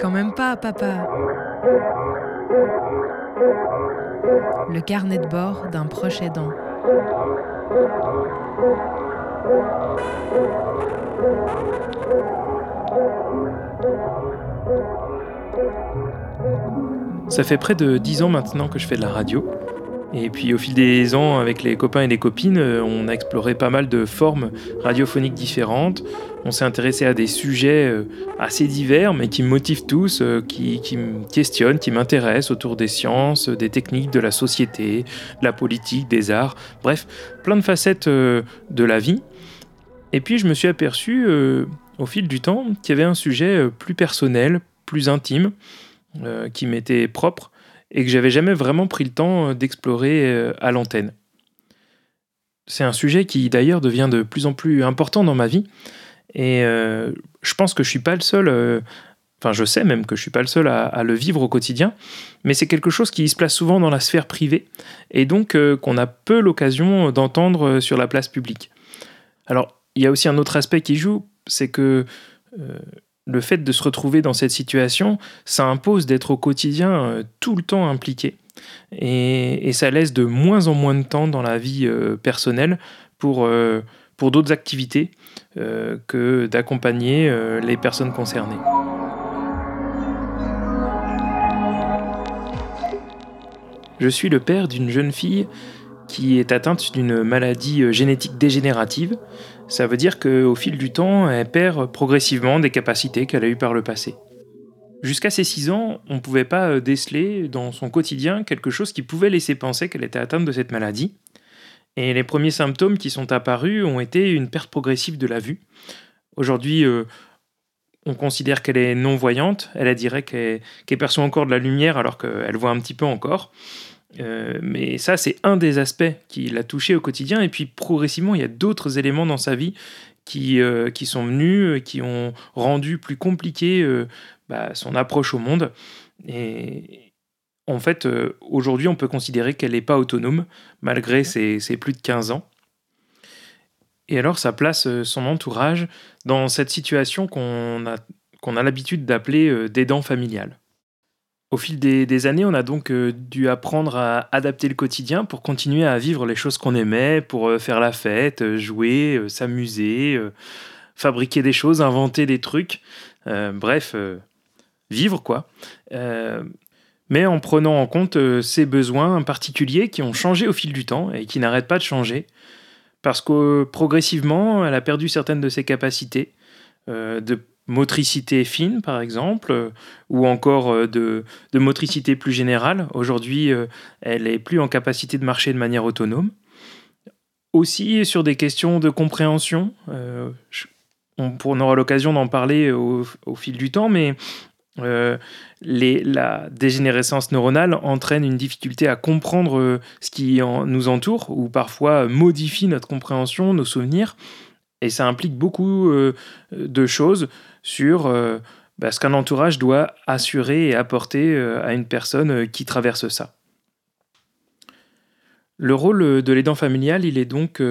Quand même pas, papa. Le carnet de bord d'un proche aidant. Ça fait près de 10 ans maintenant que je fais de la radio. Et puis au fil des ans, avec les copains et les copines, euh, on a exploré pas mal de formes radiophoniques différentes. On s'est intéressé à des sujets euh, assez divers, mais qui me motivent tous, euh, qui, qui me questionnent, qui m'intéressent autour des sciences, des techniques, de la société, de la politique, des arts, bref, plein de facettes de la vie. Et puis je me suis aperçu au fil du temps qu'il y avait un sujet plus personnel, plus intime, qui m'était propre et que j'avais jamais vraiment pris le temps euh, d'explorer euh, à l'antenne. C'est un sujet qui d'ailleurs devient de plus en plus important dans ma vie et euh, je pense que je suis pas le seul. Enfin, je sais même que je suis pas le seul à, le vivre au quotidien, mais c'est quelque chose qui se place souvent dans la sphère privée et donc qu'on a peu l'occasion d'entendre sur la place publique. Alors, il y a aussi un autre aspect qui joue, c'est que le fait de se retrouver dans cette situation, ça impose d'être au quotidien euh, tout le temps impliqué. Et, ça laisse de moins en moins de temps dans la vie euh, personnelle euh, pour d'autres activités que d'accompagner les personnes concernées. Je suis le père d'une jeune fille qui est atteinte d'une maladie génétique dégénérative ça veut dire qu'au fil du temps, elle perd progressivement des capacités qu'elle a eues par le passé. Jusqu'à ses 6 ans, on ne pouvait pas euh, déceler dans son quotidien quelque chose qui pouvait laisser penser qu'elle était atteinte de cette maladie. Et les premiers symptômes qui sont apparus ont été une perte progressive de la vue. Aujourd'hui, euh, on considère qu'elle est non-voyante, elle dirait qu'elle perçoit encore de la lumière alors qu'elle voit un petit peu encore. Euh, mais ça, c'est un des aspects qui l'a touché au quotidien. Et puis progressivement, il y a d'autres éléments dans sa vie qui, euh, qui sont venus, qui ont rendu plus compliqué euh, bah, son approche au monde. Et en fait, aujourd'hui, on peut considérer qu'elle n'est pas autonome, malgré ses, ses, plus de 15 ans. Et alors, ça place son entourage dans cette situation qu'on a, qu'on a l'habitude d'appeler d'aidant familial. Au fil des, années, on a donc euh, dû apprendre à adapter le quotidien pour continuer à vivre les choses qu'on aimait, pour euh, faire la fête, euh, jouer, s'amuser, fabriquer des choses, inventer des trucs. bref, vivre quoi. mais en prenant en compte ces besoins particuliers qui ont changé au fil du temps et qui n'arrêtent pas de changer. Parce que progressivement, elle a perdu certaines de ses capacités de motricité fine, par exemple, euh, ou encore euh, de, motricité plus générale. Aujourd'hui, euh, elle est plus en capacité de marcher de manière autonome. Aussi sur des questions de compréhension, on, aura l'occasion d'en parler au, fil du temps, mais la dégénérescence neuronale entraîne une difficulté à comprendre ce qui nous entoure, ou parfois modifie notre compréhension, nos souvenirs. Et ça implique beaucoup de choses sur euh, bah, ce qu'un entourage doit assurer et apporter euh, à une personne euh, qui traverse ça. Le rôle de l'aidant familial, il est donc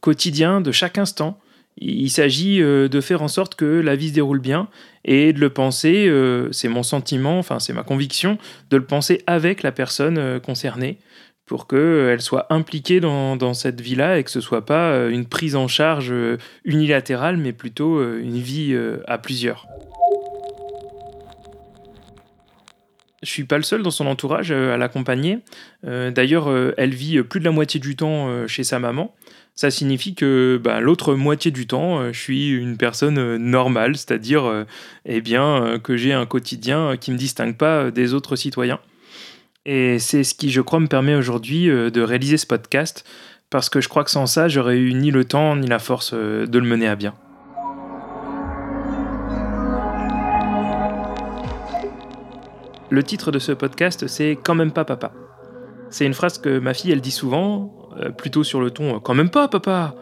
quotidien de chaque instant. Il s'agit de faire en sorte que la vie se déroule bien et de le penser, c'est mon sentiment, enfin c'est ma conviction, de le penser avec la personne concernée pour qu'elle euh, soit impliquée dans, cette vie-là et que ce soit pas euh, une prise en charge euh, unilatérale, mais plutôt une vie à plusieurs. Je suis pas le seul dans son entourage à l'accompagner. D'ailleurs, elle vit plus de la moitié du temps chez sa maman. Ça signifie que bah, l'autre moitié du temps, je suis une personne normale, c'est-à-dire eh bien, que j'ai un quotidien qui ne me distingue pas des autres citoyens. Et c'est ce qui, je crois, me permet aujourd'hui euh, de réaliser ce podcast, parce que je crois que sans ça, j'aurais eu ni le temps ni la force euh, de le mener à bien. Le titre de ce podcast, c'est Quand même pas papa. C'est une phrase que ma fille, elle dit souvent, euh, plutôt sur le ton Quand même pas papa.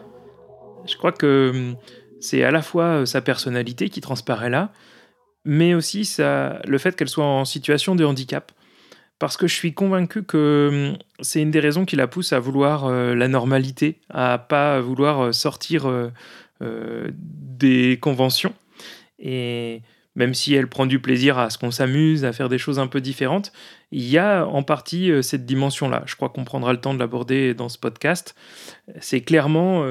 Je crois que hum, c'est à la fois sa personnalité qui transparaît là, mais aussi le fait qu'elle soit en situation de handicap parce que je suis convaincu que hum, c'est une des raisons qui la pousse à vouloir euh, la normalité, à pas vouloir euh, sortir euh, des conventions. Et même si elle prend du plaisir à ce qu'on s'amuse, à faire des choses un peu différentes, il y a en partie cette dimension-là. Je crois qu'on prendra le temps de l'aborder dans ce podcast. C'est clairement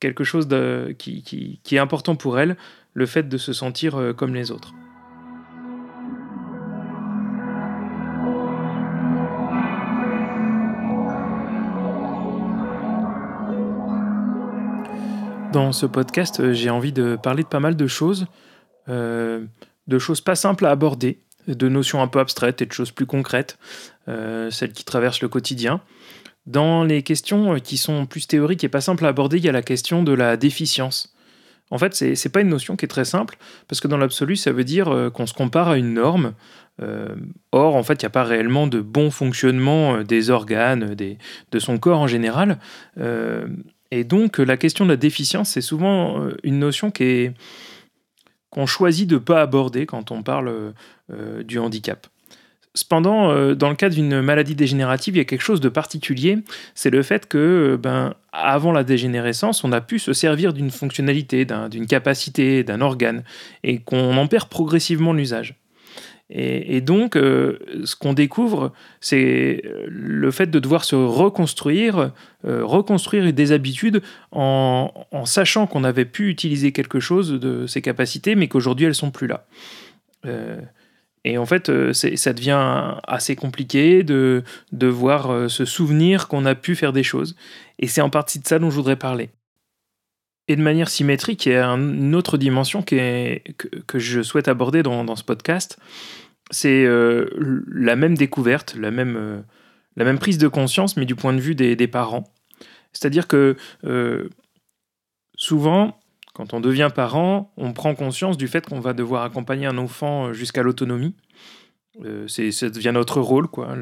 quelque chose qui, est important pour elle, le fait de se sentir comme les autres. Dans ce podcast, euh, j'ai envie de parler de pas mal de choses, euh, de choses pas simples à aborder, de notions un peu abstraites et de choses plus concrètes, euh, celles qui traversent le quotidien. Dans les questions qui sont plus théoriques et pas simples à aborder, il y a la question de la déficience. En fait, c'est n'est pas une notion qui est très simple, parce que dans l'absolu, ça veut dire qu'on se compare à une norme. or, en fait, il n'y a pas réellement de bon fonctionnement des organes, de son corps en général. Et donc, la question de la déficience, c'est souvent euh, une notion qu'on choisit de ne pas aborder quand on parle euh, du handicap. Cependant, euh, dans le cas d'une maladie dégénérative, il y a quelque chose de particulier, c'est le fait que, ben, avant la dégénérescence, on a pu se servir d'une fonctionnalité, d'une capacité, d'un organe, et qu'on en perd progressivement l'usage. Et, donc, euh, ce qu'on découvre, c'est euh, le fait de devoir se reconstruire, euh, reconstruire des habitudes en, sachant qu'on avait pu utiliser quelque chose de ses capacités, mais qu'aujourd'hui elles sont plus là. et en fait, ça devient assez compliqué de devoir se souvenir qu'on a pu faire des choses. Et c'est en partie de ça dont je voudrais parler. Et de manière symétrique, il y a une autre dimension que, je souhaite aborder dans, ce podcast. C'est euh, la même découverte, la même, euh, la même prise de conscience, mais du point de vue des, parents. C'est-à-dire que euh, souvent, quand on devient parent, on prend conscience du fait qu'on va devoir accompagner un enfant jusqu'à l'autonomie. c'est, ça devient notre rôle, quoi.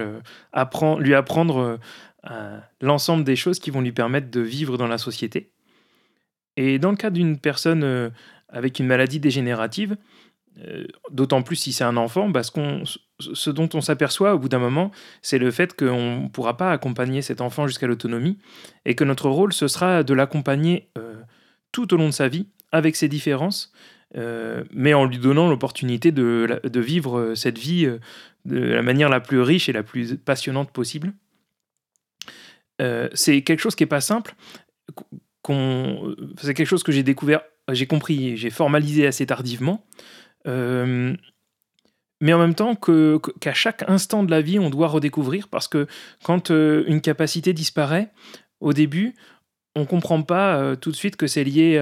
lui apprendre l'ensemble des choses qui vont lui permettre de vivre dans la société. Et dans le cas d'une personne euh, avec une maladie dégénérative, euh, d'autant plus si c'est un enfant, parce qu'on, ce dont on s'aperçoit au bout d'un moment, c'est le fait qu'on ne pourra pas accompagner cet enfant jusqu'à l'autonomie, et que notre rôle, ce sera de l'accompagner euh, tout au long de sa vie, avec ses différences, mais en lui donnant l'opportunité de, vivre cette vie de la manière la plus riche et la plus passionnante possible. c'est quelque chose qui n'est pas simple c'est quelque chose que j'ai découvert, j'ai compris, j'ai formalisé assez tardivement. Euh, mais en même temps qu'à chaque instant de la vie, on doit redécouvrir parce que quand euh, une capacité disparaît, au début, on comprend pas euh, tout de suite que c'est lié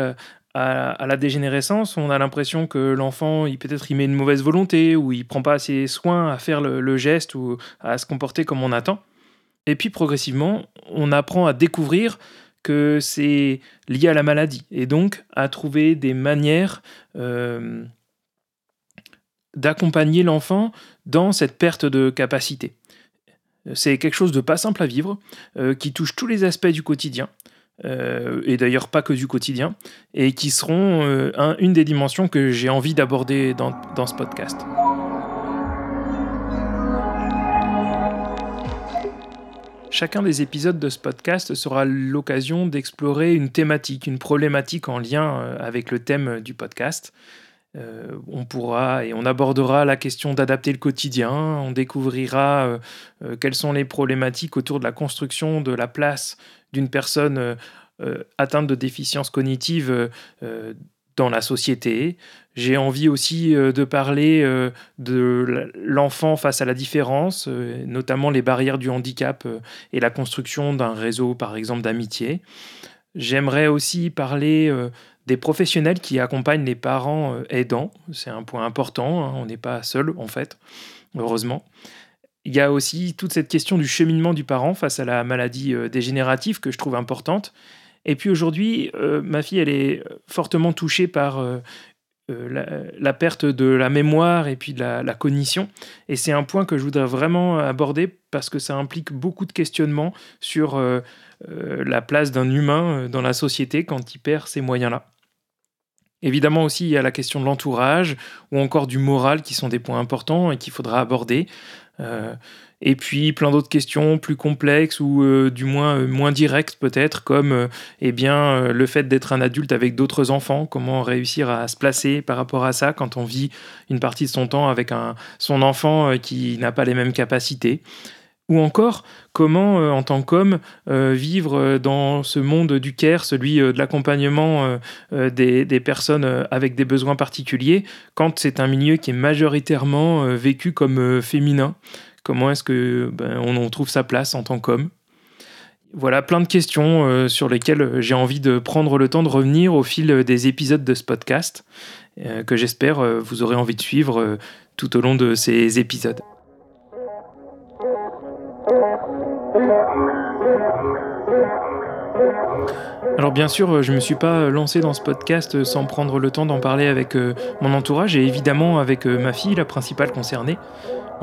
à, la dégénérescence. On a l'impression que l'enfant, il peut-être il met une mauvaise volonté ou il prend pas assez soin à faire le geste ou à se comporter comme on attend. Et puis progressivement, on apprend à découvrir que c'est lié à la maladie et donc à trouver des manières euh, d'accompagner l'enfant dans cette perte de capacité. C'est quelque chose de pas simple à vivre, euh, qui touche tous les aspects du quotidien, euh, et d'ailleurs pas que du quotidien, et qui seront une des dimensions que j'ai envie d'aborder dans ce podcast. Chacun des épisodes de ce podcast sera l'occasion d'explorer une thématique, une problématique en lien euh, avec le thème du podcast. Euh, on pourra et on abordera la question d'adapter le quotidien, on découvrira euh, quelles sont les problématiques autour de la construction de la place d'une personne atteinte de déficience cognitive dans la société. J'ai envie aussi euh, de parler euh, de l'enfant face à la différence, euh, notamment les barrières du handicap et la construction d'un réseau, par exemple, d'amitié. J'aimerais aussi parler des professionnels qui accompagnent les parents aidants. C'est un point important, hein. on n'est pas seul en fait, heureusement. Il y a aussi toute cette question du cheminement du parent face à la maladie dégénérative que je trouve importante et puis aujourd'hui, euh, ma fille, elle est fortement touchée par euh, euh, la, perte de la mémoire et puis de la, cognition. Et c'est un point que je voudrais vraiment aborder parce que ça implique beaucoup de questionnements sur la place d'un humain dans la société quand il perd ces moyens-là. Évidemment aussi, il y a la question de l'entourage ou encore du moral qui sont des points importants et qu'il faudra aborder. Et puis plein d'autres questions plus complexes ou euh, du moins euh, moins directes peut-être, comme euh, eh bien le fait d'être un adulte avec d'autres enfants, comment réussir à se placer par rapport à ça quand on vit une partie de son temps avec un, son enfant qui n'a pas les mêmes capacités. Ou encore, comment, en tant qu'homme, vivre dans ce monde du care, celui de l'accompagnement des, des, personnes avec des besoins particuliers, quand c'est un milieu qui est majoritairement vécu comme féminin? Comment est-ce que ben, on trouve sa place en tant qu'homme? Voilà, plein de questions euh, sur lesquelles j'ai envie de prendre le temps de revenir au fil des épisodes de ce podcast, euh, que j'espère euh, vous aurez envie de suivre tout au long de ces épisodes. Alors bien sûr, je ne me suis pas lancé dans ce podcast sans prendre le temps d'en parler avec mon entourage et évidemment avec ma fille, la principale concernée.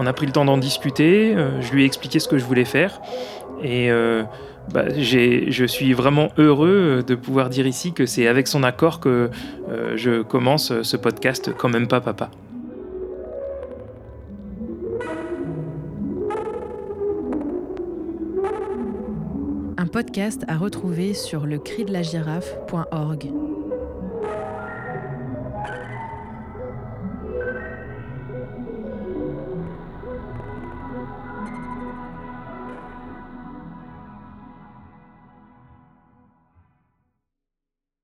On a pris le temps d'en discuter, euh, je lui ai expliqué ce que je voulais faire et euh, bah, je suis vraiment heureux de pouvoir dire ici que c'est avec son accord que euh, je commence ce podcast Quand même pas papa. Un podcast à retrouver sur le.